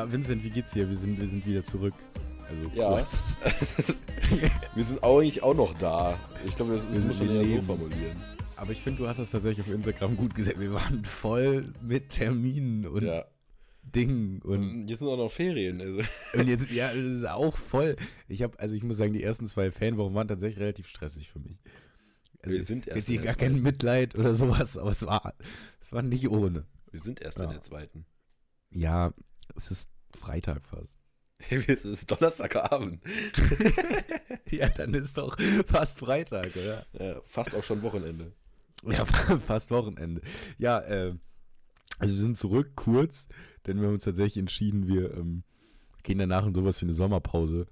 Ja, Vincent, wie geht's dir? Wir sind, wir sind wieder zurück. Also Ja. kurz. Wir sind eigentlich auch noch da. Ich glaube, das, das Wir- muss man ja so formulieren. Aber ich finde, du hast das tatsächlich auf Instagram gut gesagt. Wir waren voll mit Terminen und Ja. Dingen und, jetzt sind auch noch Ferien. Also. und jetzt, ja, das ist auch voll. Ich habe, also ich muss sagen, die ersten zwei Fanwochen waren tatsächlich relativ stressig für mich. Also Wir sind erst jetzt in gar kein. Mitleid oder sowas, aber es war, es war nicht ohne. Wir sind erst in Ja. der zweiten. Ja, es ist Freitag fast. Es ist Donnerstagabend. Ja, dann ist doch fast Freitag, oder? Ja, fast auch schon Wochenende. Ja, fast Wochenende. Ja, äh, also wir sind zurück, kurz, denn wir haben uns tatsächlich entschieden, wir ähm, gehen danach in sowas wie eine Sommerpause,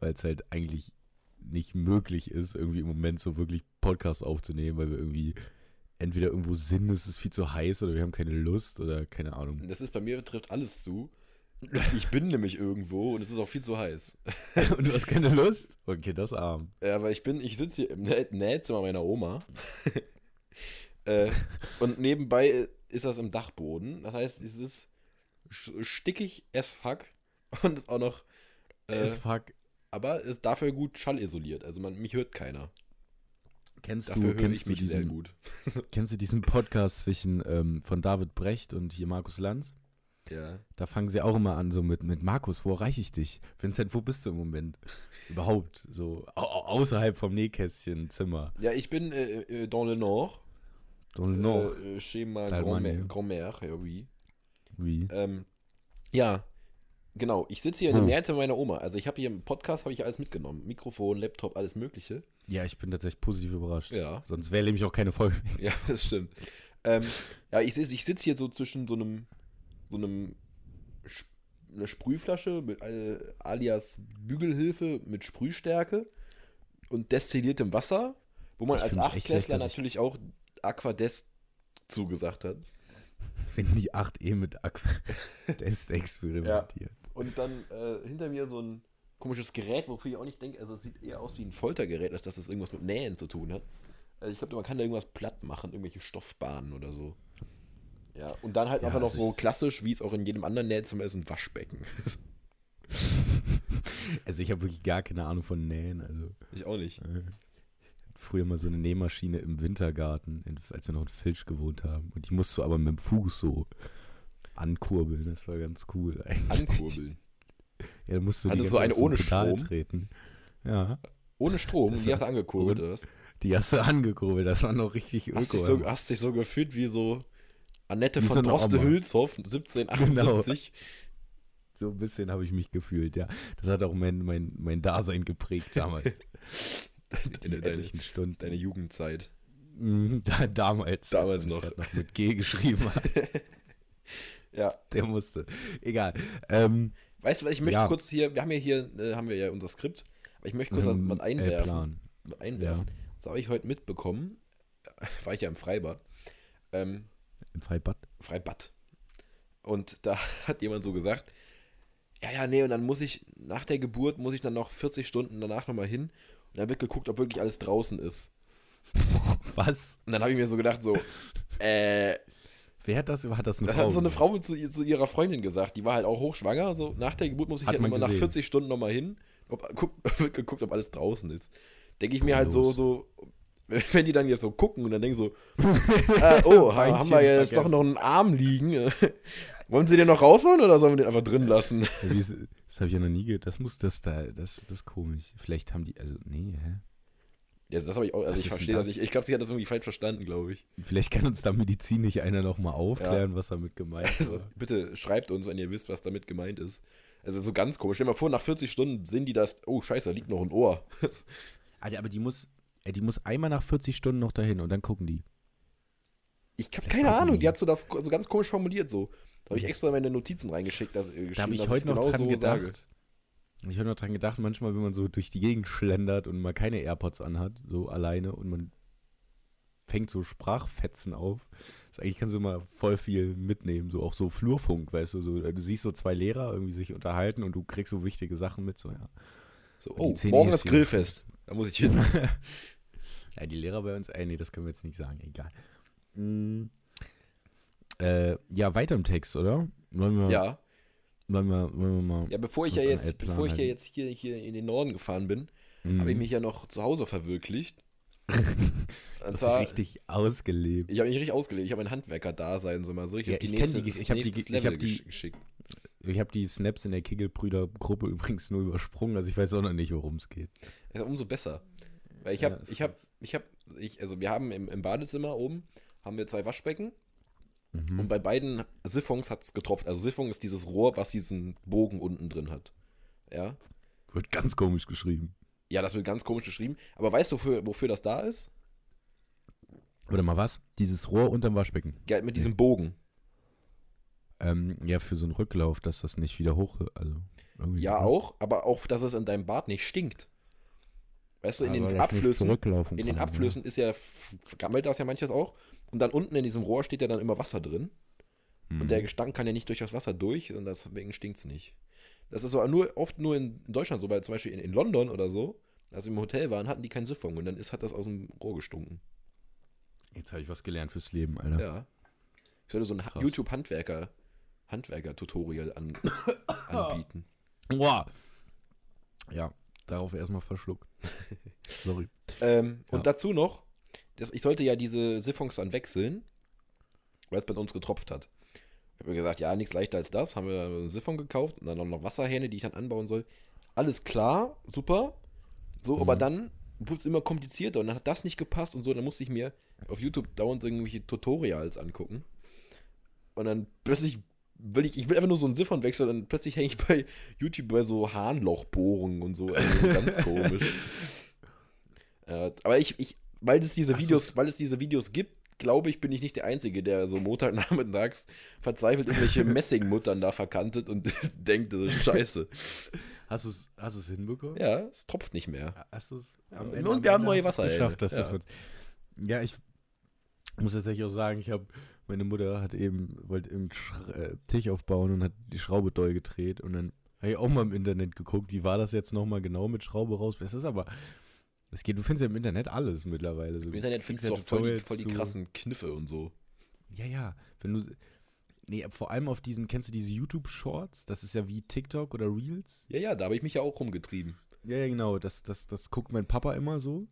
weil es halt eigentlich nicht möglich ist, irgendwie im Moment so wirklich Podcasts aufzunehmen, weil wir irgendwie entweder irgendwo sind, es ist viel zu heiß oder wir haben keine Lust oder keine Ahnung. Das ist bei mir trifft alles zu. Ich bin nämlich irgendwo und es ist auch viel zu heiß. Und du hast keine Lust? Okay, das arm. Ja, weil ich bin, ich sitze hier im Nä- Nähzimmer meiner Oma. äh, und nebenbei ist das im Dachboden. Das heißt, es ist stickig as fuck und ist auch noch. Äh, Es fuck. aber ist dafür gut schallisoliert. Also man, mich hört keiner. Kennst Dafür du, kennst ich du mich sehr diesen, gut. kennst du diesen Podcast zwischen ähm, von David Brecht und hier Markus Lanz? Ja. Da fangen sie auch immer an, so mit, mit Markus, wo erreiche ich dich? Vincent, wo bist du im Moment? Überhaupt, so au au- außerhalb vom Nähkästchen Zimmer. Ja, ich bin äh, äh, dans le Nord. Und noch, Äh, äh, chez ma grand-mère, grand ja, oui. wie? Ähm, ja, genau. Ich sitze hier in dem Wo? Nähzimmer meiner Oma. Also ich habe hier im Podcast habe ich alles mitgenommen. Mikrofon, Laptop, alles mögliche. Ja, ich bin tatsächlich positiv überrascht. Ja, Sonst wäre nämlich auch keine Folge. ja, das stimmt. ähm, ja, ich, ich sitze hier so zwischen so einem, so einem, eine Sprühflasche mit äh, alias Bügelhilfe mit Sprühstärke und destilliertem Wasser, wo man Ich als Achtklässler natürlich auch Aquadest zugesagt hat. Wenn die 8 eh mit Aquatest experimentiert. Und dann äh, hinter mir so ein komisches Gerät, wofür ich auch nicht denke, also es sieht eher aus wie ein Foltergerät, als dass das irgendwas mit Nähen zu tun hat. Also ich glaube, man kann da irgendwas platt machen, irgendwelche Stoffbahnen oder so. Ja, und dann halt Ja, einfach noch also so ich- klassisch, wie es auch in jedem anderen Nähzimmer ist, ein Waschbecken. Also ich habe wirklich gar keine Ahnung von Nähen. Also ich auch nicht. äh, früher mal so eine Nähmaschine im Wintergarten, in, als wir noch in Filch gewohnt haben. Und die musst du aber mit dem Fuß so ankurbeln. Das war ganz cool eigentlich. Ankurbeln. Ja, dann musst du du ganze eine ohne so Pedal Strom? treten. Ja, Ohne Strom, Das die hast du angekurbelt, oder was? die hast du angekurbelt. Das war noch richtig öko. Hast dich, so, hast dich so gefühlt wie so Annette von so eine Droste Oma. Hülshoff, 1778. So ein bisschen habe ich mich gefühlt, ja. Das hat auch mein, mein, mein Dasein geprägt damals. Deine, deine, Stunden. deine Jugendzeit. Mhm, da, damals. Damals als noch. Noch mit G geschrieben hat. Ja, Der musste. Egal. Ähm, Weißt du, was ich möchte Ja. kurz hier, wir haben ja hier, äh, haben wir ja unser Skript, aber ich möchte kurz was, ähm, was äh, einwerfen. Was einwerfen. Das habe ich heute mitbekommen, war ich ja im Freibad, ähm, Im Freibad. Freibad. Und da hat jemand so gesagt, ja, ja, nee, und dann muss ich, nach der Geburt muss ich dann noch 40 Stunden danach nochmal hin und dann wird geguckt, ob wirklich alles draußen ist. Was? Und dann habe ich mir so gedacht, so, äh, Wer hat das? Hat das eine Frau? hat so eine? Frau zu, zu ihrer Freundin gesagt, die war halt auch hochschwanger. So nach der Geburt muss ich halt immer nach gesehen. 40 Stunden nochmal hin. Ob, guck, wird geguckt, ob alles draußen ist. Denke ich mir halt so, so, wenn die dann jetzt so gucken und dann denken so, ah, oh, ha, haben wir jetzt doch vergessen. noch einen Arm liegen. Wollen sie den noch rausholen oder sollen wir den einfach drin lassen? Ja, ist- Das habe ich ja noch nie gehört. Das muss das da, das, das ist komisch. Vielleicht haben die, also, nee, hä? Ja, das habe ich auch, also Was ich ist verstehe das nicht. Ich glaube, sie hat das irgendwie falsch verstanden, glaube ich. Vielleicht kann uns da medizinisch einer nochmal aufklären, was damit gemeint Also, war. bitte schreibt uns, wenn ihr wisst, was damit gemeint ist. Also so ganz komisch. Stell dir mal vor, nach 40 Stunden sehen die das, oh scheiße, da liegt noch ein Ohr. Alter, aber die muss, äh, die muss einmal nach 40 Stunden noch dahin und dann gucken die. Ich habe keine Ahnung, die. die hat so das so ganz komisch formuliert so. Da habe ich extra meine Notizen reingeschickt, dass, äh, Da habe ich dass heute noch genau dran so gedacht. sage. Ich habe noch dran gedacht, manchmal, wenn man so durch die Gegend schlendert und mal keine AirPods anhat, so alleine und man fängt so Sprachfetzen auf. Das eigentlich kannst du immer voll viel mitnehmen, so auch so Flurfunk, weißt du, so du siehst so zwei Lehrer irgendwie sich unterhalten und du kriegst so wichtige Sachen mit, so ja. So, oh, morgen ist. Grillfest. Da muss ich hin. Ja, die Lehrer bei uns, ey, nee, das können wir jetzt nicht sagen, egal. Mm, äh, ja, weiter im Text, oder? Wollen wir, ja. wollen wir, wollen wir mal. Ja, bevor ich ja jetzt, bevor ich ja jetzt hier, hier in den Norden gefahren bin, Mhm. habe ich mich ja noch zu Hause verwirklicht. Das zwar, richtig ausgelebt. ich habe mich richtig ausgelegt. Ich habe ein Handwerker-Dasein so mal so richtig Ja, auf die ich nächste, die ich hab die ich hab die- gesch- geschickt. Ich habe die Snaps in der Kickelbrüder-Gruppe übrigens nur übersprungen, also ich weiß auch noch nicht, worum es geht. Ja, umso besser. Weil ich Ja, habe, ist ich habe, ich habe, ich, also wir haben im, im Badezimmer oben, haben wir zwei Waschbecken Mhm. und bei beiden Siphons hat es getropft. Also Siphon ist dieses Rohr, was diesen Bogen unten drin hat. Ja. Wird ganz komisch geschrieben. Ja, das wird ganz komisch geschrieben. Aber weißt du, wofür, wofür das da ist? Oder mal was? Dieses Rohr unterm Waschbecken. Ja, mit diesem Bogen. Ähm, ja, für so einen Rücklauf, dass das nicht wieder hoch. Also irgendwie Ja, auch, aber auch, dass es in deinem Bad nicht stinkt. Weißt du, in Aber den Abflüssen, in den kann, Abflüssen ist ja, gammelt das ja manches auch. Und dann unten in diesem Rohr steht ja dann immer Wasser drin. Ne? Und der Gestank kann ja nicht durch das Wasser durch und deswegen stinkt es nicht. Das ist aber nur, oft nur in Deutschland so, weil zum Beispiel in, in London oder so, als wir im Hotel waren, hatten die keinen Siphon und dann ist, hat das aus dem Rohr gestunken. Jetzt habe ich was gelernt fürs Leben, Alter. Ja. Ich sollte so ein Ha- Krass. YouTube-Handwerker, Handwerker-Tutorial an, anbieten. Boah. Ja, darauf erstmal verschluckt. Sorry. Ähm, Ja. Und dazu noch, das, ich sollte ja diese Siphons dann wechseln, weil es bei uns getropft hat. Ich habe mir gesagt, ja, nichts leichter als das. Haben wir einen Siphon gekauft und dann auch noch Wasserhähne, die ich dann anbauen soll. Alles klar, super. So, Mhm. aber dann wurde es immer komplizierter und dann hat das nicht gepasst und so. Dann musste ich mir auf YouTube dauernd irgendwelche Tutorials angucken. Und dann plötzlich will ich, ich will einfach nur so einen Siphon wechseln und plötzlich hänge ich bei YouTube bei so Harnlochbohrungen und so. Also ganz komisch. Äh, aber ich, ich, weil es diese so, Videos, es- weil es diese Videos gibt, glaube ich, bin ich nicht der Einzige, der so Montagnachmittags verzweifelt irgendwelche Messingmuttern da verkantet und denkt, das ist scheiße. Hast du es hast du's hinbekommen? Ja, es tropft nicht mehr. Hast du es? Ja, und wir haben neue Wasserhähne. geschafft, dass Ja. ja, ich muss tatsächlich auch sagen, ich habe meine Mutter hat eben wollte Sch äh, Tisch aufbauen und hat die Schraube doll gedreht und dann habe ich auch mal im Internet geguckt, wie war das jetzt nochmal genau mit Schraube raus. Es ist aber es geht, du findest ja im Internet alles mittlerweile. So. Im Internet findest du auch voll die, voll die krassen Kniffe und so. Ja, ja. Wenn du. Nee, vor allem auf diesen, kennst du diese YouTube-Shorts? Das ist ja wie TikTok oder Reels. Ja, ja, da habe ich mich ja auch rumgetrieben. Ja, ja, genau. Das, das, das guckt mein Papa immer so.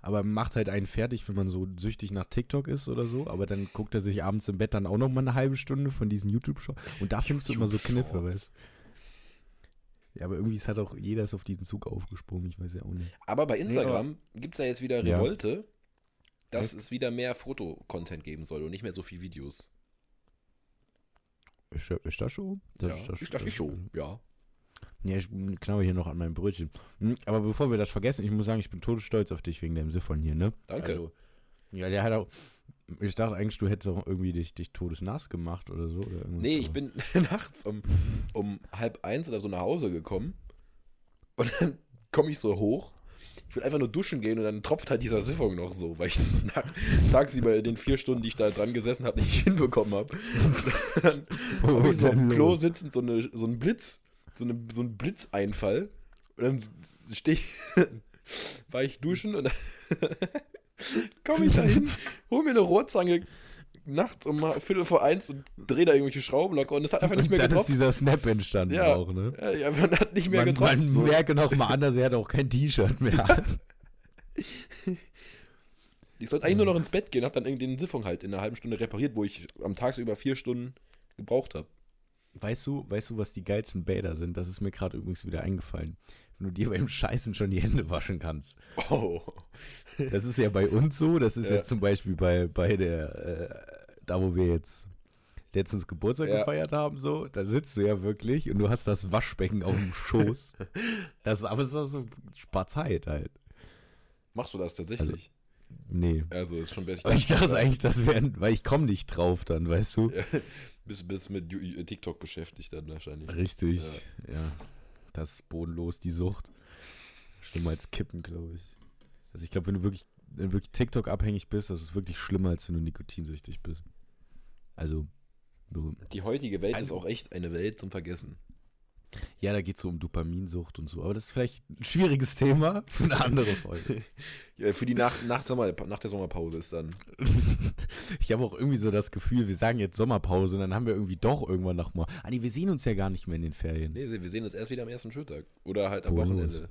Aber macht halt einen fertig, wenn man so süchtig nach TikTok ist oder so. Aber dann guckt er sich abends im Bett dann auch noch mal eine halbe Stunde von diesen YouTube-Shorts. Und da findest du immer so Kniffe, weißt du? Ja, aber irgendwie ist halt auch jeder ist auf diesen Zug aufgesprungen. Ich weiß ja auch nicht. Aber bei Instagram gibt es ja jetzt wieder Ja. Revolte, dass Echt? es wieder mehr Fotocontent geben soll und nicht mehr so viel Videos. Ist, da- ist das schon? Das ja, ist das ich dachte schon, ja. Ja, ich knabbere hier noch an meinem Brötchen. Hm, Aber bevor wir das vergessen, ich muss sagen, ich bin todesstolz auf dich wegen deinem Siphon hier, ne? Danke. Also, ja, der hat auch. Ich dachte eigentlich, du hättest auch irgendwie dich, dich todesnass gemacht oder so. Oder Nee, ich bin nachts um, um halb eins oder so nach Hause gekommen und dann komme ich so hoch. Ich will einfach nur duschen gehen und dann tropft halt dieser Siphon noch so, weil ich das nach, tagsüber in den vier Stunden, die ich da dran gesessen habe, nicht hinbekommen habe. dann habe ich so am Klo sitzend so, eine, so ein Blitz, so, eine, so ein Blitzeinfall. Und dann stehe ich, war ich duschen und dann komme ich da hin, hol mir eine Rohrzange nachts um Viertel vor eins und drehe da irgendwelche Schrauben locker und es hat einfach nicht mehr Dann ist getroffen. dieser Snap entstanden Ja. auch, ne? Ja, ja, man hat nicht mehr Man, getroffen. man so. merke noch mal anders, er hat auch kein T-Shirt mehr. Ich sollte eigentlich nur noch ins Bett gehen, habe dann irgendwie den Siphon halt in einer halben Stunde repariert, wo ich am Tag so über vier Stunden gebraucht habe. Weißt du, weißt du, was die geilsten Bäder sind? Das ist mir gerade übrigens wieder eingefallen. Wenn du dir beim Scheißen schon die Hände waschen kannst. Oh. Das ist ja bei uns so. Das ist Ja. jetzt zum Beispiel bei, bei der, äh, da wo wir jetzt letztens Geburtstag Ja. gefeiert haben, so, da sitzt du ja wirklich und du hast das Waschbecken auf dem Schoß. Das, aber es ist auch so, spart Zeit halt. Machst du das tatsächlich? Nee. Also, ist schon besser. Aber ich dachte eigentlich, das wäre, weil ich komme nicht drauf dann, weißt du? Ja, bist, bist mit TikTok beschäftigt dann wahrscheinlich. Richtig, ja. Das ist bodenlos, die Sucht. Schlimmer als Kippen, glaube ich. Also ich glaube, wenn du wirklich, wenn du wirklich TikTok abhängig bist, das ist wirklich schlimmer, als wenn du nikotinsüchtig bist. Also, Die heutige Welt ist Also- auch echt eine Welt zum Vergessen. Ja, da geht es so um Dopaminsucht und so, aber das ist vielleicht ein schwieriges Thema für eine andere Folge. Ja, für die nach, nach, Sommer, nach der Sommerpause ist dann. ich habe auch irgendwie so das Gefühl, wir sagen jetzt Sommerpause und dann haben wir irgendwie doch irgendwann nochmal. Ah nee, wir sehen uns ja gar nicht mehr in den Ferien. Nee, wir sehen uns erst wieder am ersten Schultag. Oder halt am Bonus. Wochenende.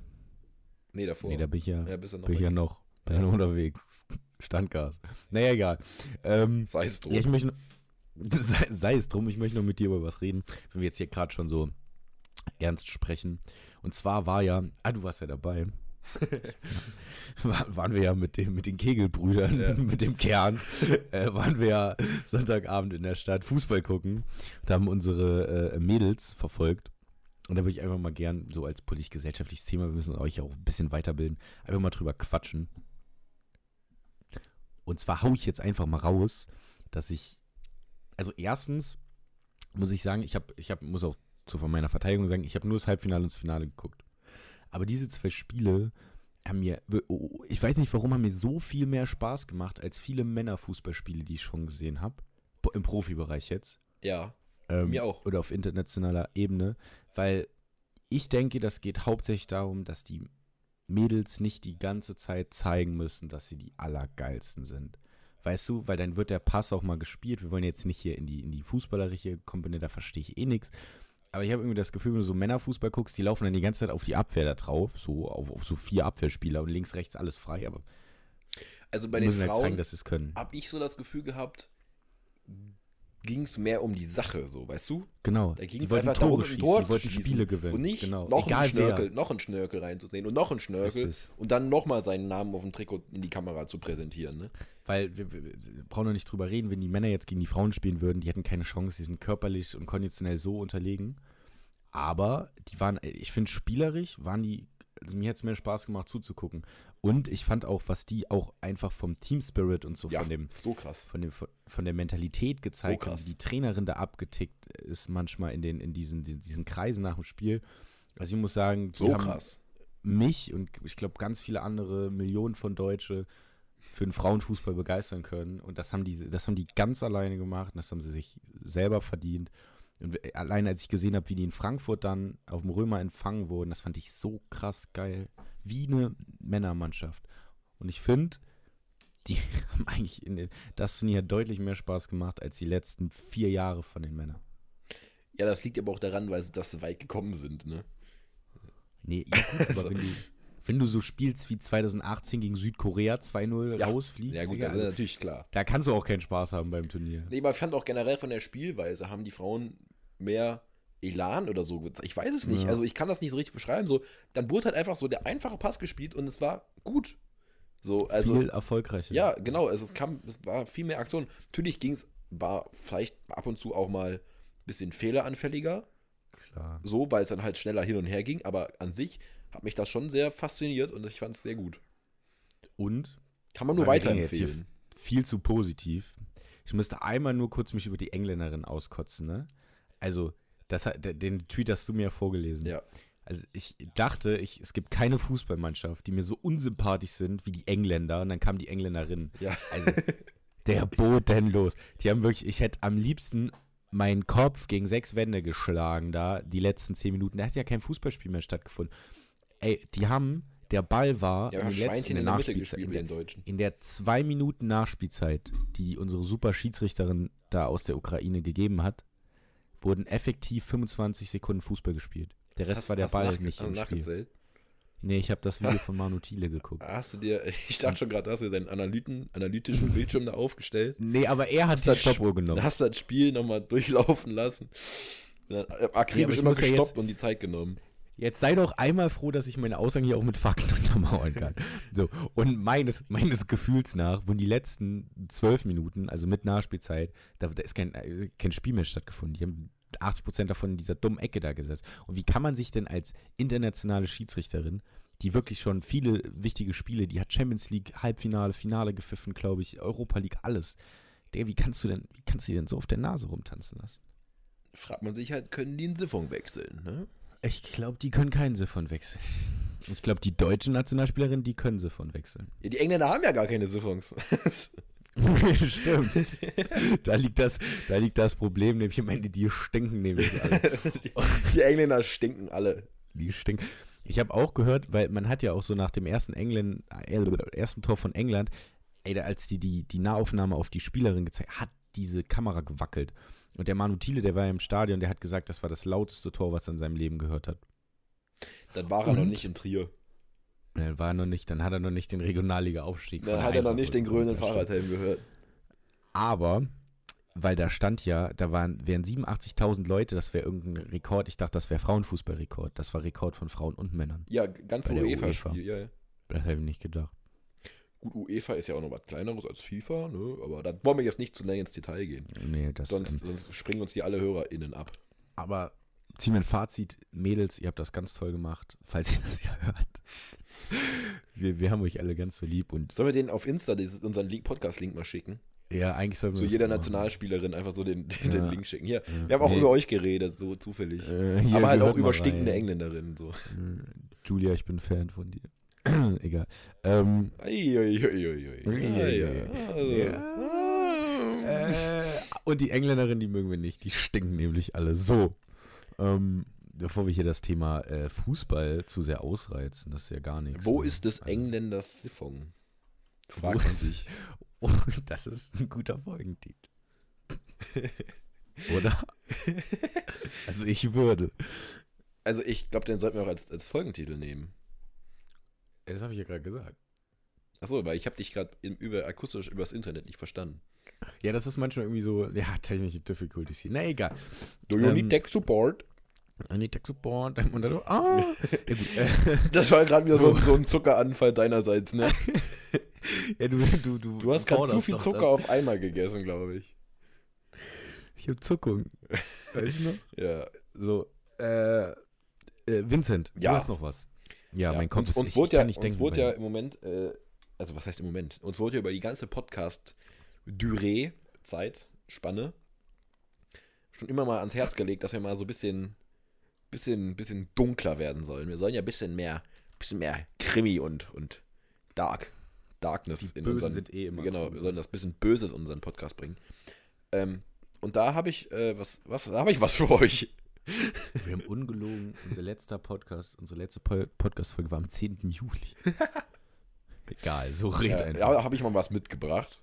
Nee, davor. Nee, da bin ich ja, ja, bist noch bin ich ja noch, bin unterwegs. Standgas. Naja, egal. Ähm, Sei es drum. Ja, ich möchte, sei, sei es drum, ich möchte noch mit dir über was reden, wenn wir jetzt hier gerade schon so ernst sprechen. Und zwar war ja, ah, du warst ja dabei. War- waren wir ja mit, dem, mit den Kegelbrüdern, Ja. mit dem Kern, äh, waren wir ja Sonntagabend in der Stadt Fußball gucken und haben unsere äh, Mädels verfolgt. Und da würde ich einfach mal gern, so als politisch-gesellschaftliches Thema, wir müssen euch auch ein bisschen weiterbilden, einfach mal drüber quatschen. Und zwar hau ich jetzt einfach mal raus, dass ich, also erstens muss ich sagen, ich habe, ich habe, muss auch zu von meiner Verteidigung sagen, ich habe nur das Halbfinale und das Finale geguckt. Aber diese zwei Spiele haben mir, oh, ich weiß nicht warum, haben mir so viel mehr Spaß gemacht als viele Männerfußballspiele, die ich schon gesehen habe. Im Profibereich jetzt. ja, Ähm, Mir auch. Oder auf internationaler Ebene, weil ich denke, das geht hauptsächlich darum, dass die Mädels nicht die ganze Zeit zeigen müssen, dass sie die Allergeilsten sind. Weißt du, weil dann wird der Pass auch mal gespielt. Wir wollen jetzt nicht hier in die, in die fußballerische Komponente, da verstehe ich eh nichts. Aber ich habe irgendwie das Gefühl, wenn du so Männerfußball guckst, die laufen dann die ganze Zeit auf die Abwehr da drauf, so auf, auf so vier Abwehrspieler und links, rechts alles frei, aber Also bei den müssen halt zeigen, Frauen dass sie es können. habe ich so das Gefühl gehabt, ging es mehr um die Sache, so, weißt du? Genau. Da ging es einfach Tore darum, ein schießen, Tor die wollten Spiele gewinnen. Und nicht genau. noch, Egal einen Schnörkel, wer. noch einen Schnörkel reinzusehen und noch einen Schnörkel und dann nochmal seinen Namen auf dem Trikot in die Kamera zu präsentieren. Ne? Weil wir, wir, wir brauchen noch nicht drüber reden, wenn die Männer jetzt gegen die Frauen spielen würden, die hätten keine Chance, die sind körperlich und konditionell so unterlegen. Aber die waren, ich finde, spielerisch waren die, also mir hat es mehr Spaß gemacht zuzugucken. Und ich fand auch, was die auch einfach vom Team Spirit und so Ja, von dem, so krass. von dem, von der Mentalität gezeigt haben, krass. wie die Trainerin da abgetickt ist manchmal in den, in diesen, diesen Kreisen nach dem Spiel. Also ich muss sagen, So haben, krass. mich und ich glaube ganz viele andere Millionen von Deutsche für den Frauenfußball begeistern können. Und das haben die, das haben die ganz alleine gemacht und das haben sie sich selber verdient. Und allein als ich gesehen habe, wie die in Frankfurt dann auf dem Römer empfangen wurden, das fand ich so krass geil. Wie eine Männermannschaft. Und ich finde, die haben eigentlich in den, das Turnier deutlich mehr Spaß gemacht als die letzten vier Jahre von den Männern. Ja, das liegt aber auch daran, weil sie das so weit gekommen sind. Ne? Nee, ja gut, aber Also- wenn, du, wenn du so spielst wie 2018 gegen Südkorea 2-0 Ja. rausfliegst, Ja, gut, ist also, natürlich klar. da kannst du auch keinen Spaß haben beim Turnier. Nee, aber ich fand auch generell von der Spielweise haben die Frauen mehr Elan oder so gezeigt. Ich weiß es nicht. Ja. Also ich kann das nicht so richtig beschreiben. So, dann wurde halt einfach so der einfache Pass gespielt und es war gut. So, also. Viel erfolgreicher. Ja, genau. Also es kam, es war viel mehr Aktion. Natürlich ging es, war vielleicht ab und zu auch mal ein bisschen fehleranfälliger, klar. so, weil es dann halt schneller hin und her ging, aber an sich hat mich das schon sehr fasziniert und ich fand es sehr gut. Und Kann man nur weiterempfehlen. viel zu positiv. Ich müsste einmal nur kurz mich über die Engländerin auskotzen, ne? Also, das, hat- der- den Tweet hast du mir ja vorgelesen. Ja. Also ich dachte, ich, es gibt keine Fußballmannschaft, die mir so unsympathisch sind wie die Engländer. Und dann kam die Engländerin. Ja. Also, der bodenlos. Die haben wirklich, ich hätte am liebsten meinen Kopf gegen sechs Wände geschlagen da, die letzten zehn Minuten. Da hat ja kein Fußballspiel mehr stattgefunden. Ey, die haben, der Ball war Ja, in, den letzten, in der der Nachspielzeit. In der, in der zwei Minuten Nachspielzeit, die unsere super Schiedsrichterin da aus der Ukraine gegeben hat, wurden effektiv 25 Sekunden Fußball gespielt. Der Rest Hast- war der Ball nicht im du Spiel. Nee, ich habe das Video von Manu Thiele geguckt. Hast du dir, ich dachte schon gerade, hast du deinen Analyten, analytischen Bildschirm da aufgestellt? Nee, aber er hat das Stoppuhr genommen. hast du das Spiel nochmal durchlaufen lassen. Dann aber akribisch ich immer muss ja gestoppt jetzt- und die Zeit genommen. Jetzt sei doch einmal froh, dass ich meine Aussagen hier auch mit Fakten untermauern kann. So, und meines, meines Gefühls nach wurden die letzten zwölf Minuten, also mit Nachspielzeit, da, da ist kein, kein Spiel mehr stattgefunden. Die haben 80% davon in dieser dummen Ecke da gesetzt. Und wie kann man sich denn als internationale Schiedsrichterin, die wirklich schon viele wichtige Spiele, die hat Champions League, Halbfinale, Finale gepfiffen, glaube ich, Europa League, alles. Der, wie kannst du denn, wie kannst du die denn so auf der Nase rumtanzen lassen? Fragt man sich halt, können die einen Siphon wechseln, ne? Ich glaube, die können keinen Siphon wechseln. Ich glaube, die deutschen Nationalspielerinnen, die können Siphon wechseln. Ja, die Engländer haben ja gar keine Siphons. Stimmt. da, liegt das, da liegt das Problem, nämlich am Ende, die stinken nämlich alle. die, die Engländer stinken alle. Die stinken. Ich habe auch gehört, weil man hat ja auch so nach dem ersten England, äh, ersten Tor von England, ey, als die, die die Nahaufnahme auf die Spielerin gezeigt hat, diese Kamera gewackelt. Und der Manu Thiele, der war ja im Stadion, der hat gesagt, das war das lauteste Tor, was er in seinem Leben gehört hat. Dann war er noch Und? nicht in Trier. Dann war er noch nicht, dann hat er noch nicht den Regionalliga-Aufstieg. Dann hat er noch nicht den grünen. Fahrradhelm gehört. Aber, weil da stand ja, da waren, wären 87.000 Leute, das wäre irgendein Rekord. Ich dachte, das wäre Frauenfußballrekord. Das war Rekord von Frauen und Männern. Ja, ganz UEFA-Spiel. Ja, ja. Das hätte ich nicht gedacht. Gut, UEFA ist ja auch noch was kleineres als FIFA, ne? aber da wollen wir jetzt nicht zu näher ins Detail gehen. Nee, das Sonst, ähm, sonst springen uns hier alle HörerInnen ab. Aber ziehen wir ein Fazit. Mädels, ihr habt das ganz toll gemacht, falls ihr das ja hört. Wir, wir haben euch alle ganz so lieb und Sollen wir den auf Insta dieses, unseren Link- Podcast-Link mal schicken? ja, eigentlich sollten wir So das jeder machen. Nationalspielerin einfach so den, den, Ja. den Link schicken. Hier, Ja. wir haben auch Nee. über euch geredet, so zufällig. Äh, aber halt auch über stinkende. Engländerinnen. So. Äh, Julia, ich bin Fan von dir. Egal. Ähm. Also. äh, und die Engländerin, die mögen wir nicht. Die stinken nämlich alle so. Ähm, bevor wir hier das Thema äh, Fußball zu sehr ausreizen, das ist ja gar nichts. Wo ne? ist des Also, Engländers Siphon? Fragt man sich. Oh, das ist ein guter Folgentitel. Oder? also ich würde. Also ich glaube, den sollten wir auch als, als Folgentitel nehmen. Das habe ich ja gerade gesagt. Achso, weil ich habe dich gerade über akustisch übers Internet nicht verstanden. Ja, das ist manchmal irgendwie so, ja, technische Difficulties hier. Na egal. Do you Ähm, need tech support? I need tech support. Und dann ah. ja, Das war gerade wieder so, So. ein Zuckeranfall deinerseits, ne? ja, du, du, du, Du hast gerade zu viel Zucker das. auf einmal gegessen, glaube ich. Ich habe Zuckung. Weißt du noch? Ja. So, äh, äh, Vincent, Ja. du hast noch was. Ja, mein Kopf uns, ist uns ich, wurde ich ja, nicht uns denken. wurde ja im Moment, äh, also was heißt im Moment? Uns wurde ja über die ganze Podcast-Durée, Zeit, Spanne, schon immer mal ans Herz gelegt, dass wir mal so ein bisschen, bisschen, bisschen dunkler werden sollen. Wir sollen ja ein bisschen mehr, bisschen mehr Krimi und, und Dark, Darkness Die in Bösen unseren, sind eh immer genau, wir sollen das bisschen Böses in unseren Podcast bringen. Ähm, und da habe ich, äh, was, was, da habe ich was für euch. Wir haben ungelogen, unser letzter Podcast, unsere letzte Po- Podcast-Folge war am 10. Juli. Egal, so red Ja, einfach. ja, habe ich mal was mitgebracht.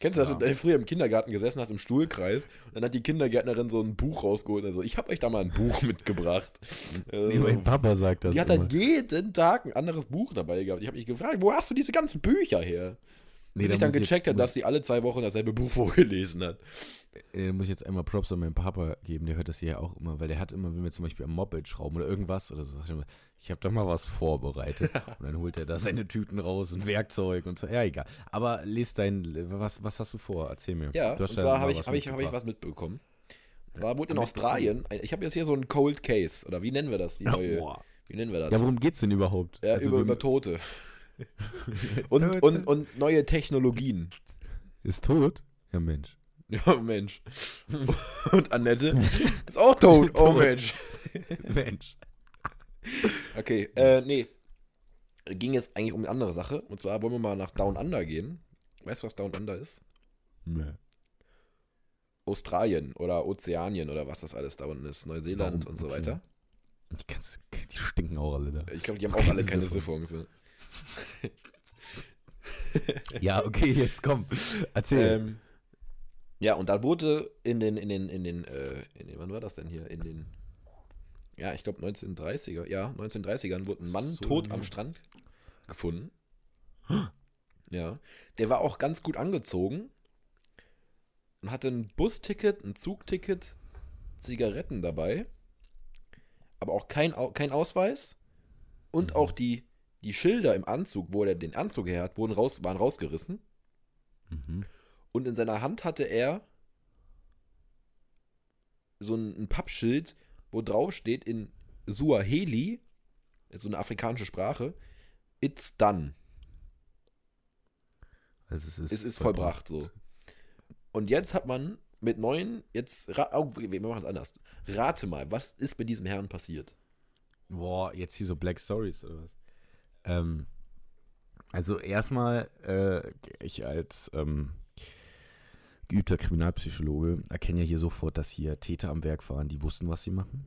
Kennst du das, Ja. wenn du früher im Kindergarten gesessen hast, im Stuhlkreis, und dann hat die Kindergärtnerin so ein Buch rausgeholt und so, ich habe euch da mal ein Buch mitgebracht. Nee, Äh, mein Papa sagt das die hat immer. dann jeden Tag ein anderes Buch dabei gehabt. Ich habe mich gefragt, wo hast du diese ganzen Bücher her? Nee, Bis ich dann gecheckt habe, dass sie alle zwei Wochen dasselbe Buch vorgelesen hat. äh, muss ich jetzt einmal Props an meinen Papa geben, der hört das hier ja auch immer, weil der hat immer, wenn wir zum Beispiel am Moped schrauben oder irgendwas oder so, sagt immer, ich habe da mal was vorbereitet. und dann holt er da seine Tüten raus und Werkzeug und so. Ja, egal. Aber lest dein, was, was hast du vor? Erzähl mir. Ja, und zwar habe ich, was hab ich, hab ich was mitbekommen. Und zwar wurde in? Australien, ich habe jetzt hier so ein Cold Case, oder wie nennen wir das? Die Ja, neue, boah. wie nennen wir das? Ja, worum geht's denn überhaupt? Ja, Also, über, über Tote. und, und, und neue Technologien. Ist tot? Ja, Mensch. Ja, Mensch. Und Annette ist auch tot. Oh, Tot. Mensch. Mensch. Okay, äh, nee. Ging jetzt eigentlich um eine andere Sache. Und zwar wollen wir mal nach Down Under gehen. Weißt du, was Down Under ist? Nee. Australien oder Ozeanien oder was das alles da unten ist. Neuseeland Warum? und so Okay. weiter. Die, kannst, die stinken auch alle da. Ich glaube, die haben auch alle keine Siphons. Ja, okay, jetzt komm. Erzähl. Ähm, ja, und da wurde in den, in den, in den, äh, in den, wann war das denn hier? In den, ja, ich glaube 1930er, ja, 1930ern wurde ein Mann So tot am Strand gefunden. Ja, der war auch ganz gut angezogen und hatte ein Busticket, ein Zugticket, Zigaretten dabei, aber auch kein, kein Ausweis und Mhm. auch die, die Schilder im Anzug, wo er den Anzug her hat, wurden raus, waren rausgerissen. mhm. Und in seiner Hand hatte er so ein, ein Pappschild, wo drauf steht in Suaheli, so eine afrikanische Sprache, It's done. Also es ist, Es ist vollbracht so. Und jetzt hat man mit neuen, jetzt, oh, wir machen es anders. Rate mal, was ist mit diesem Herrn passiert? Boah, jetzt hier so Black Stories oder was? Ähm, also erstmal, äh, ich als ähm, geübter Kriminalpsychologe erkenne ja hier sofort, dass hier Täter am Werk waren, die wussten, was sie machen.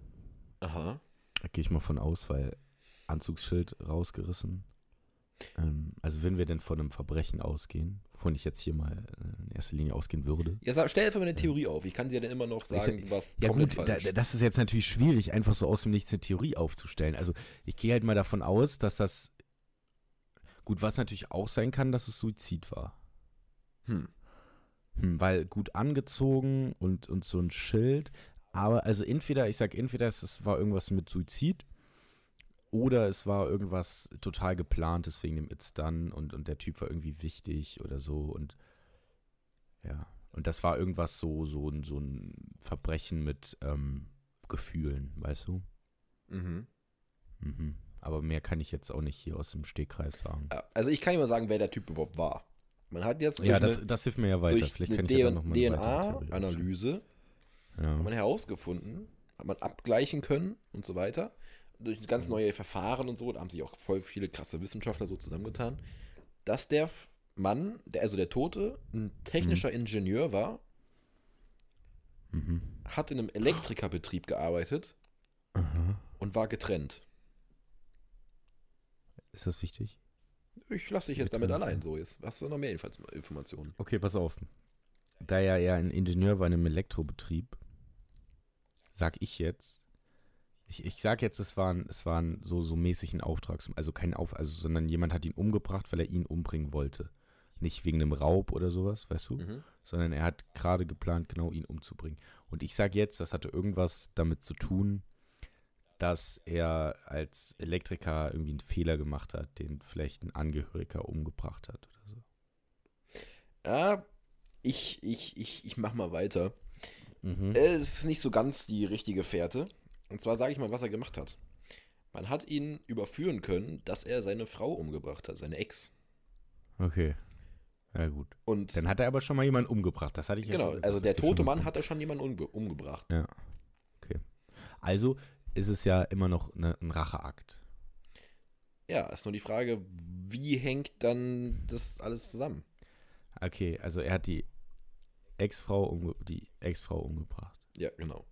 Aha. Da gehe ich mal von aus, weil Anzugsschild rausgerissen. Ähm, also wenn wir denn von einem Verbrechen ausgehen, wovon ich jetzt hier mal äh, in erster Linie ausgehen würde. Ja, sag, stell einfach mal eine Theorie auf. Ich kann dir dann immer noch sagen, Ich was Ja gut, da, das ist jetzt natürlich schwierig, einfach so aus dem Nichts eine Theorie aufzustellen. Also ich gehe halt mal davon aus, dass das gut, was natürlich auch sein kann, dass es Suizid war. Hm. Hm, weil gut angezogen und, und so ein Schild. Aber also entweder, ich sag entweder, es war irgendwas mit Suizid oder es war irgendwas total geplantes wegen dem It's Done und, und der Typ war irgendwie wichtig oder so und ja. Und das war irgendwas so, so, ein- so ein Verbrechen mit ähm, Gefühlen, weißt du? Mhm. Mhm. Aber mehr kann ich jetzt auch nicht hier aus dem Stegreif sagen. Ja, Also ich kann dir mal sagen, wer der Typ überhaupt war. Man hat jetzt Ja, das, eine, das hilft mir ja weiter. durch Vielleicht kann ich ja dann nochmal DNA-Analyse hat Ja. man herausgefunden, hat man abgleichen können und so weiter. Durch ganz Mhm. neue Verfahren und so, da haben sich auch voll viele krasse Wissenschaftler so zusammengetan, dass der Mann, der, also der Tote, ein technischer Ingenieur war, Mhm. hat in einem Elektrikerbetrieb gearbeitet Aha. und war getrennt. Ist das wichtig? Ich lasse dich jetzt damit allein, ja. so ist. Hast du noch mehr Infos- Informationen? Okay, pass auf. Da ja er ein Ingenieur war in einem Elektrobetrieb, sag ich jetzt, ich, ich sag jetzt, es waren, es waren so, so mäßig ein Auftrag, also kein Auf, also, sondern jemand hat ihn umgebracht, weil er ihn umbringen wollte. Nicht wegen einem Raub oder sowas, weißt du? Mhm. Sondern er hat gerade geplant, genau ihn umzubringen. Und ich sag jetzt, das hatte irgendwas damit zu tun, dass er als Elektriker irgendwie einen Fehler gemacht hat, den vielleicht ein Angehöriger umgebracht hat oder so. Ja, ich, ich, ich, ich mach mal weiter. Mhm. Es ist nicht so ganz die richtige Fährte. Und zwar sage ich mal, was er gemacht hat. Man hat ihn überführen können, dass er seine Frau umgebracht hat, seine Ex. Okay. Ja, gut. Und Dann hat er aber schon mal jemanden umgebracht. Das hatte ich ja genau, gesagt. also der tote Mann hat er schon jemanden umge umgebracht. Ja. Okay. Also ist es ja immer noch ne, ein Racheakt. Ja, ist nur die Frage, wie hängt dann das alles zusammen? Okay, also er hat die Ex-Frau umge die Ex-Frau umgebracht. Ja, genau.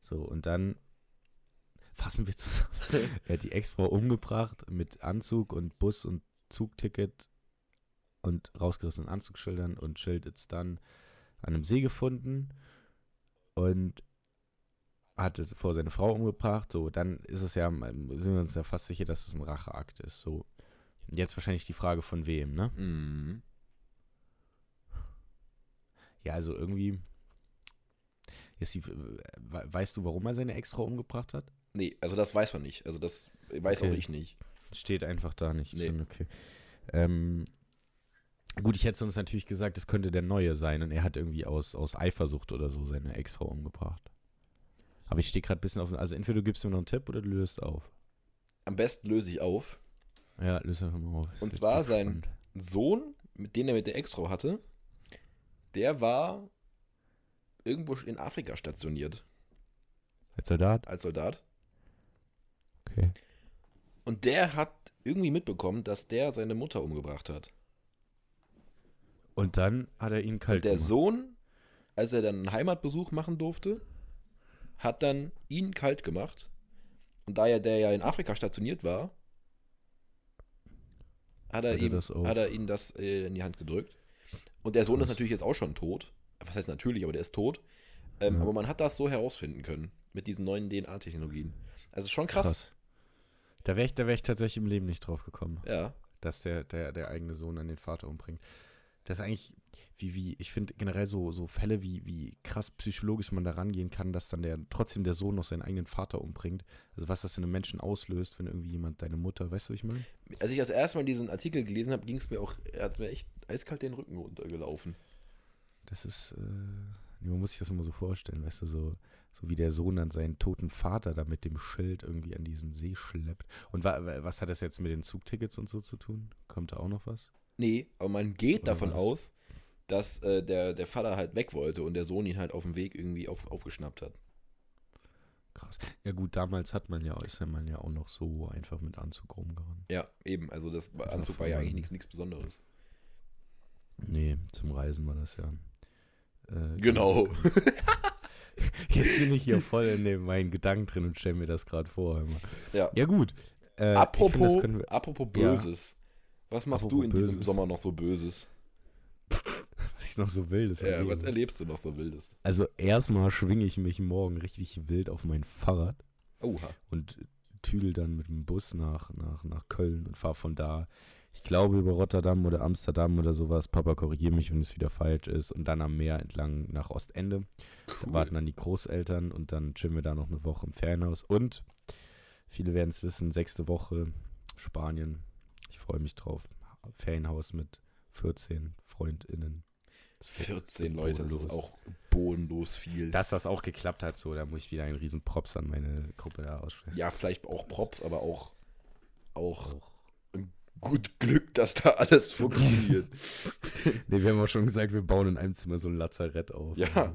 So, und dann fassen wir zusammen. er hat die Ex-Frau umgebracht mit Anzug und Bus und Zugticket und rausgerissenen Anzugsschildern und Schild It's Done an einem See gefunden und hatte vor seine Frau umgebracht. So, dann ist es ja, sind wir uns ja fast sicher, dass es ein Racheakt ist. So, jetzt wahrscheinlich die Frage von wem, ne? Mhm. Ja, also irgendwie. Ist die, we- weißt du, warum er seine Ex-Frau umgebracht hat? Nee, also das weiß man nicht. Also das weiß Okay. auch ich nicht. Steht einfach da nicht Nee. drin, okay. Ähm, gut, ich hätte sonst natürlich gesagt, es könnte der Neue sein und er hat irgendwie aus, aus Eifersucht oder so seine Ex-Frau umgebracht. Aber ich stehe gerade ein bisschen auf. Also entweder du gibst mir noch einen Tipp oder du löst auf. Am besten löse ich auf. Ja, löse einfach mal auf. Und Jetzt zwar sein-. Sohn, mit dem er mit der Ex-Frau hatte, der war irgendwo in Afrika stationiert Als Soldat? als Soldat. Okay. Und der hat irgendwie mitbekommen, dass der seine Mutter umgebracht hat. Und dann hat er ihn kalt Und der gemacht. Sohn, als er dann einen Heimatbesuch machen durfte, hat dann ihn kalt gemacht. Und da ja der ja in Afrika stationiert war, hat er, ihm, hat er ihn das äh, in die Hand gedrückt. Und der Sohn ist Krass. natürlich jetzt auch schon tot. Was heißt natürlich, aber der ist tot. Ähm, Ja. Aber man hat das so herausfinden können mit diesen neuen DNA-Technologien. Also schon krass. Krass. Da wäre ich, da wär ich tatsächlich im Leben nicht drauf gekommen. Ja. dass der, der, der eigene Sohn an den Vater umbringt. Das ist eigentlich, wie, wie, ich finde generell so, so Fälle, wie, wie krass psychologisch man da rangehen kann, dass dann der, trotzdem der Sohn noch seinen eigenen Vater umbringt. Also was das in einem Menschen auslöst, wenn irgendwie jemand deine Mutter, weißt du, ich meine? Als ich das erste Mal diesen Artikel gelesen habe, ging es mir auch, er hat mir echt eiskalt den Rücken runtergelaufen. Das ist, äh, man muss sich das immer so vorstellen, weißt du, so, so wie der Sohn dann seinen toten Vater da mit dem Schild irgendwie an diesen See schleppt. Und wa- was hat das jetzt mit den Zugtickets und so zu tun? Kommt da auch noch was? Nee, aber man geht Oder davon was? aus, dass äh, der, der Vater halt weg wollte und der Sohn ihn halt auf dem Weg irgendwie auf, aufgeschnappt hat. Krass. Ja gut, damals hat man ja, ist ja man ja auch noch so einfach mit Anzug rumgerannt. Ja, eben. Also das war- Ja, Anzug war ja eigentlich nichts nichts Besonderes. Nee, zum Reisen war das ja. Äh, Genau. ganz- ganz- Jetzt bin ich hier voll in dem, meinen Gedanken drin und stelle mir das gerade vor. Immer. Ja. Ja, gut. äh, apropos, find, wir, apropos Ja. Böses. Was machst Apropos du in diesem Böses. Sommer noch so Böses? Noch so will. Das Ja, was erlebst du noch so Wildes? Also erstmal schwinge ich mich morgen richtig wild auf mein Fahrrad Oha. und tüdel dann mit dem Bus nach, nach, nach Köln und fahre von da, ich glaube über Rotterdam oder Amsterdam oder sowas. Papa korrigiert mich, wenn es wieder falsch ist. Und dann am Meer entlang nach Ostende. Da warten dann die Großeltern und dann chillen wir da noch eine Woche im Ferienhaus. Und viele werden es wissen, sechste Woche Spanien. Ich freue mich drauf. Ferienhaus mit 14 FreundInnen. Das wird- 14 wird Leute, das ist bodenlos. auch bodenlos viel. Dass das auch geklappt hat, so, da muss ich wieder einen riesen Props an meine Gruppe da aussprechen. ja, vielleicht auch Props, aber auch, auch Auch. gut Glück, dass da alles funktioniert. Nee, wir haben auch schon gesagt, wir bauen in einem Zimmer so ein Lazarett auf. Ja.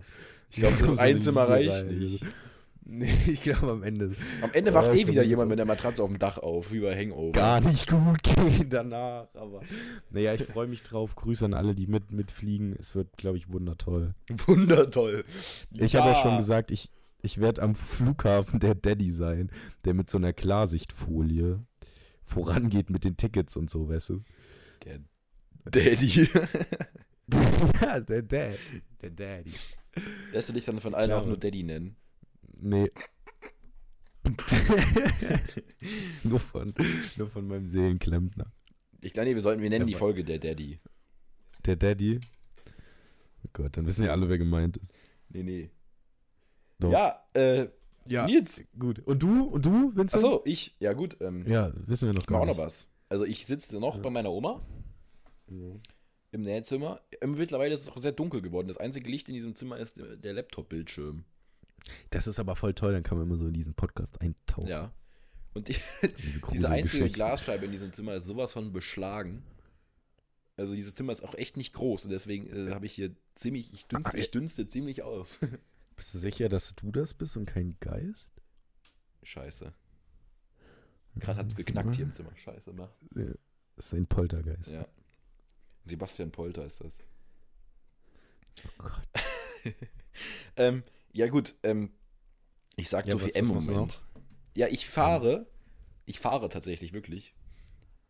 Ich glaube, das ein Zimmer reicht nicht. Nee, ich glaube am Ende Am Ende Ja, wacht ich eh wieder jemand ist mit der Matratze auf dem Dach auf, wie bei Hangover. gar nicht gut gehen danach. Aber naja, ich freue mich drauf. Grüße an alle, die mit, mitfliegen. Es wird, glaube ich, wundertoll. Wundertoll. Ich habe ja schon gesagt, ich, ich werde am Flughafen der Daddy sein, der mit so einer Klarsichtfolie vorangeht mit den Tickets und so, weißt du? Der Daddy. ja, der Dad. Der Daddy. Lässt du dich dann von allen auch nur Daddy nennen? Nee. nur, von, nur von meinem Seelenklempner. Ich glaube, nee, wir sollten, wir nennen Ja, die Folge der Daddy. Der Daddy. Oh Gott, dann wissen ja alle, wer gemeint ist. Nee, nee. Doch. Ja, äh, Ja, Nils. gut. Und du? Und du, Vincent? Achso, ich. Ja, gut. Ähm, Ja, wissen wir noch gar auch noch nicht. was. Also, ich sitze noch bei meiner Oma im Nähzimmer. Ähm, Mittlerweile ist es auch sehr dunkel geworden. Das einzige Licht in diesem Zimmer ist der Laptop-Bildschirm. Das ist aber voll toll, dann kann man immer so in diesen Podcast eintauchen. Ja. Und die, Diese, diese einzige. Glasscheibe in diesem Zimmer ist sowas von beschlagen. Also dieses Zimmer ist auch echt nicht groß und deswegen äh, habe ich hier ziemlich, ich dünste, Ah, ich dünste ziemlich aus. Bist du sicher, dass du das bist und kein Geist? Scheiße. Gerade hat es geknackt hier im Zimmer. Scheiße, mach. Das ist ein Poltergeist. Ja. Sebastian Polter ist das. Oh Gott. Ähm, ja gut, ähm, ich sag Ja, so viel was- M was machst du Moment. Ja, ich fahre, ich fahre tatsächlich wirklich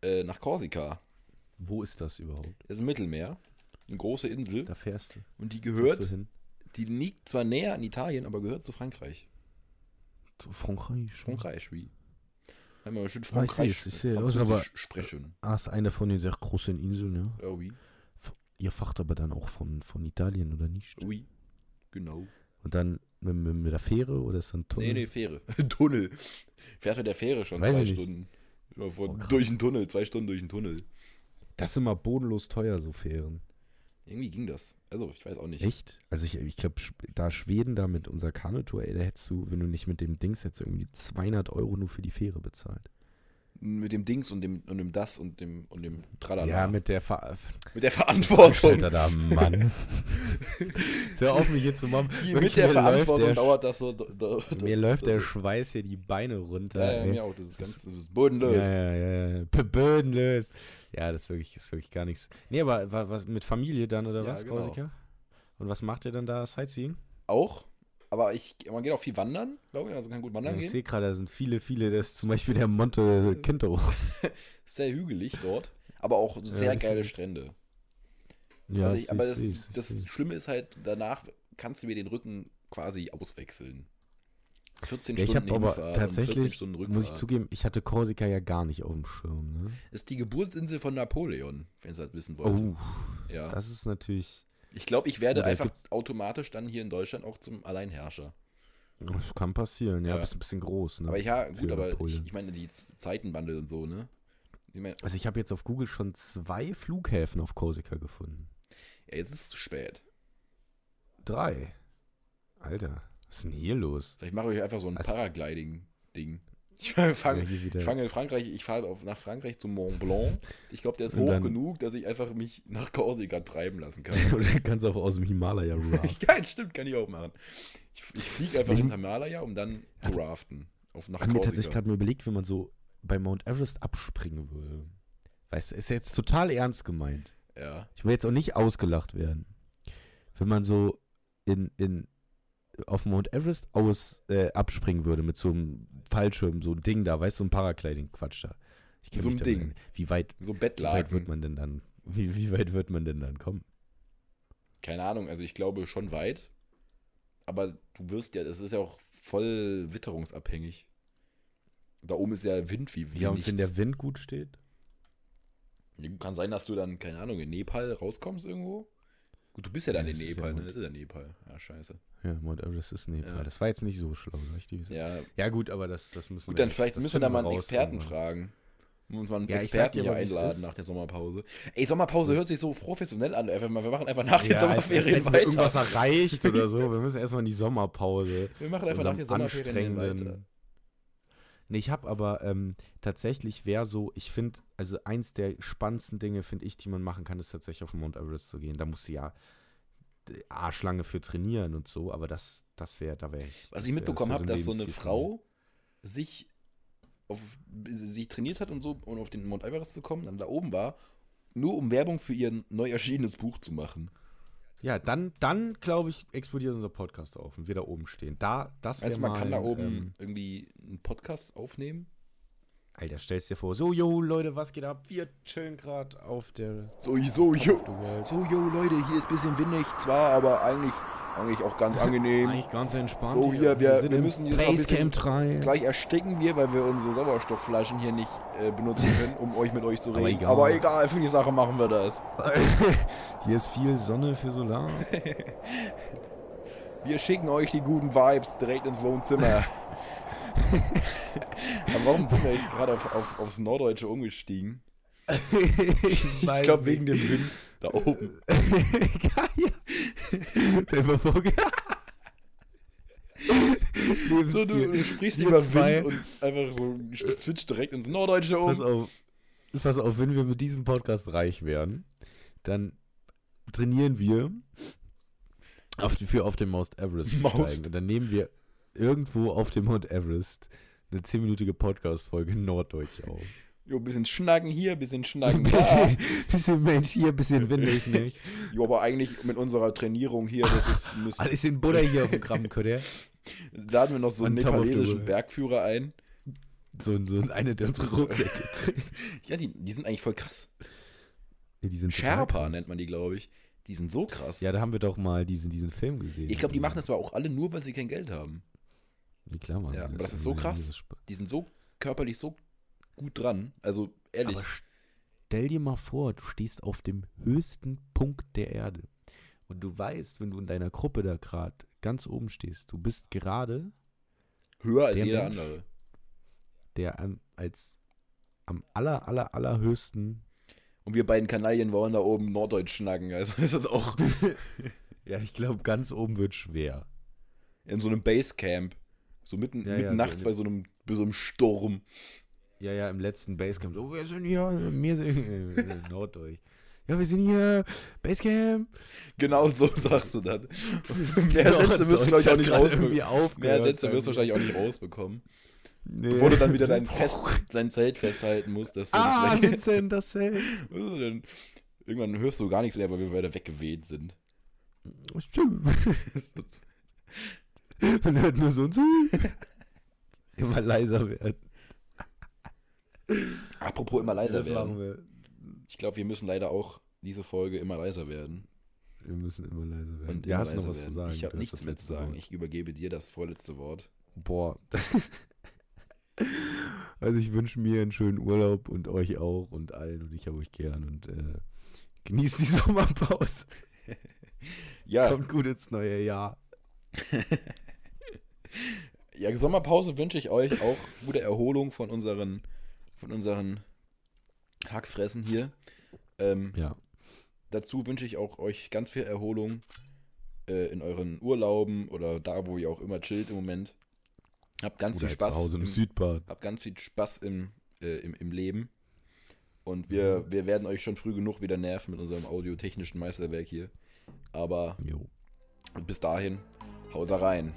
äh, nach Korsika. Wo ist das überhaupt? Das ist ein Mittelmeer, eine große Insel Da fährst du. und die gehört, die liegt zwar näher an Italien, aber gehört zu Frankreich. Zu Frankreich. Frankreich, wie? Wir schön ich Frankreich ich sehe. Französisch Also aber- sprechen. Ah, ist eine von den sehr großen Inseln, ja. Ja, oui. Ihr facht aber dann auch von, von Italien, oder nicht? Oui. Genau. Und dann mit, mit, mit der Fähre oder ist das ein Tunnel? Nee, nee, Fähre. Tunnel. Fährst mit der Fähre schon Weiß zwei. Stunden. Von, Oh, durch den Tunnel, zwei Stunden durch den Tunnel. Das ist immer bodenlos teuer, so Fähren. Irgendwie ging das. Also, ich weiß auch nicht. Echt? Also ich, ich glaube, da Schweden da mit unserer Kanutour, ey, da hättest du, wenn du nicht mit dem Dings hättest irgendwie 200 Euro nur für die Fähre bezahlt. Mit dem Dings und dem, und dem das und dem, und dem Tralala. Ja, mit der Ver mit der Verantwortung. Da, Mann. Auf mich jetzt zu machen. Hier, mit der Verantwortung der- dauert das so. Da, da, Mir läuft der Schweiß hier die Beine runter. Ja, ja, mir auch. Das ist ganz das ist bodenlos. Ja, ja, ja, Bodenlos. Ja, das ist wirklich, ist wirklich gar nichts. Nee, aber wa- was mit Familie dann oder Ja, was, genau. Korsika? Und was macht ihr dann da? Sightseeing? Auch. Aber ich, man geht auch viel wandern, glaube ich. Also kann gut Ja, wandern ich gehen. sehe gerade, da sind viele, viele, das ist zum Beispiel der Monte Quinto. Sehr hügelig dort. Aber auch sehr das geile Strände. Ja, also ich ich, aber das, ich das. Schlimme ist halt, danach kannst du mir den Rücken quasi auswechseln. 14 Ja, ich Stunden habe aber Hinfahrt und 14 tatsächlich, Stunden muss ich zugeben, ich hatte Korsika ja gar nicht auf dem Schirm. Ne? ist die Geburtsinsel von Napoleon, wenn ihr das wissen wollt. Oh, ja. das ist natürlich, Ich glaube, ich werde Oder einfach automatisch dann hier in Deutschland auch zum Alleinherrscher. das kann passieren. Ja, Ja. bist ein bisschen groß. Ne? Aber ja, für gut, aber ich, ich meine, die Zeitenwandel und so, ne? Ich meine, Also ich habe jetzt auf Google schon zwei Flughäfen auf Korsika gefunden. ja, jetzt ist es zu spät. Drei. Alter, was ist denn hier los? Vielleicht mache ich einfach so ein Also- Paragliding-Ding. Ich fange fange in Frankreich, ich fahre nach Frankreich zum Mont Blanc. Ich glaube, der ist hoch genug, dass ich einfach mich nach Korsika treiben lassen kann. Oder kannst auch aus dem Himalaya raften. ja, stimmt, kann ich auch machen. Ich, ich fliege einfach ins Himalaya, um dann zu raften. Auf, nach Ich habe mir tatsächlich gerade mal überlegt, wenn man so bei Mount Everest abspringen würde. Weißt du, ist jetzt total ernst gemeint. Ja. Ich will jetzt auch nicht ausgelacht werden. Wenn man so in, in auf Mount Everest aus, äh, abspringen würde mit so einem Fallschirm, so ein Ding da, weißt du, so ein Paragliding-Quatsch da. So ein Ding. Wie weit, So wie Bettlaken. weit wird man denn dann, wie, wie weit wird man denn dann kommen? Keine Ahnung, also ich glaube schon weit. Aber du wirst ja, das ist ja auch voll witterungsabhängig. Da oben ist ja Wind wie, wie Ja, und nichts. wenn der Wind gut steht? Kann sein, dass du dann, keine Ahnung, in Nepal rauskommst irgendwo. Gut, du bist ja dann Ja, in Nepal, ja ne? gut. Das ist ja Nepal. Ja, scheiße. Ja, Mount Everest ist Nepal. Ja. Das war jetzt nicht so schlau, richtig? Ja, Ja, gut, aber das, das müssen gut, wir dann jetzt- vielleicht müssen wir da mal einen Experten irgendwann. fragen. Müssen uns mal einen Ja, Experten dir hier einladen nach der Sommerpause. Ey, Sommerpause hört sich so professionell an. Wir machen einfach nach den Ja, als- als Sommerferien wir weiter. irgendwas erreicht oder so. Wir müssen erstmal in die Sommerpause. Wir machen einfach nach den Sommerferien weiter. Nee, ich habe aber ähm, tatsächlich wäre so, ich finde, also eins der spannendsten Dinge, finde ich, die man machen kann, ist tatsächlich auf den Mount Everest zu gehen. Da musst du ja äh, Arschlange für trainieren und so, aber das, das wäre, da wäre ich. Was ich mitbekommen habe, dass so eine. Frau sich auf sich trainiert hat und so, um auf den Mount Everest zu kommen, dann da oben war, nur um Werbung für ihr neu erschienenes Buch zu machen. Ja, dann, dann glaube ich, explodiert unser Podcast auf und wir da oben stehen. Da, das Also man mal, kann da oben Ähm, irgendwie einen Podcast aufnehmen. Alter, stellst dir vor, so, yo, Leute, was geht ab? Wir chillen gerade auf der So, so, yo, so, yo, Leute, hier ist ein bisschen windig, zwar, aber eigentlich, eigentlich auch ganz angenehm. Eigentlich ganz entspannt. So, hier, wir- wir im müssen jetzt ein bisschen- Basecamp 3. Gleich ersticken wir, weil wir unsere Sauerstoffflaschen hier nicht äh, benutzen können, um euch mit euch zu Aber reden. egal. Aber egal, für die Sache machen wir das. Hier ist viel Sonne für Solar. Wir schicken euch die guten Vibes direkt ins Wohnzimmer. Aber warum sind wir gerade auf, auf, aufs Norddeutsche umgestiegen? Ich Ich glaube wegen dem Wind da oben. ja. Selber vorge... So, du, du sprichst über zwei- Wind und einfach so switch direkt ins Norddeutsche Pass um. auf, pass auf, wenn wir mit diesem Podcast reich werden, dann trainieren wir auf, für auf dem Mount Everest zu Most. steigen. Und dann nehmen wir irgendwo auf dem Mount Everest eine 10-minütige Podcast-Folge Norddeutsch auf. Jo, bisschen schnacken hier, bisschen schnacken da. bisschen, bisschen Mensch hier, ein bisschen windig, nicht? Jo, aber eigentlich mit unserer Trainierung hier, das ist, müssen, Alles in Butter hier auf dem Krabbenköder. laden wir noch so einen nepalesischen. Bergführer ein. So, so eine der unsere Rucksäcke. Ja, die, die sind eigentlich voll krass. Ja, die sind Sherpa nennt man die, glaube ich. Die sind so krass. Ja, da haben wir doch mal diesen, diesen Film gesehen. ich glaube, die machen das aber auch alle nur, weil sie kein Geld haben. Ja, klar, Mann. Ja, aber das ist so krass. Die sind so körperlich so gut dran. Also ehrlich. Aber stell dir mal vor, du stehst auf dem höchsten Punkt der Erde. Und du weißt, wenn du in deiner Gruppe da gerade ganz oben stehst, du bist gerade höher als der jeder Mensch- andere. der am, als am aller, aller, allerhöchsten. Und wir beiden Kanalien wollen da oben Norddeutsch schnacken. Also ist das auch Ja, ich glaube, ganz oben wird schwer. in so einem Basecamp. So mitten, Ja, mitten ja, so nachts in- bei so einem, bei so einem Sturm. Ja, ja, im letzten Basecamp. So, wir sind hier, wir sind Norddeutsch. Ja, wir sind hier, Basecamp. Genau so sagst du das. Mehr Sätze wirst du, auch nicht rausbekommen. Mehr Sätze wirst du wahrscheinlich auch nicht rausbekommen. Nee. Bevor du dann wieder dein, Fest, dein Zelt festhalten musst. Dass Ah, Vincent, das Zelt. Dann, irgendwann hörst du gar nichts mehr, weil wir weiter weggeweht sind. Stimmt. Man hört nur so ein. Immer leiser werden. Apropos immer leiser das werden. wir. Ich glaube, wir müssen leider auch diese Folge immer leiser werden. Wir müssen immer leiser werden. Und ja, hast noch was zu werden. sagen? Ich habe nichts mehr zu sagen. Wort. Ich übergebe dir das vorletzte Wort. Boah. also ich wünsche mir einen schönen Urlaub und euch auch und allen und ich habe euch gern und äh, genießt die Sommerpause. Ja, Kommt gut ins neue Jahr. ja, Sommerpause wünsche ich euch auch gute Erholung von unseren, von unseren Hackfressen hier. Ähm, Ja. Dazu wünsche ich auch euch ganz viel Erholung äh, in euren Urlauben oder da, wo ihr auch immer chillt im Moment. Habt ganz Oder viel Spaß. zu Hause im im- Südbad. Habt ganz viel Spaß im, äh, im, im Leben. Und wir, wir werden euch schon früh genug wieder nerven mit unserem audiotechnischen Meisterwerk hier. Aber Jo. bis dahin, haut rein.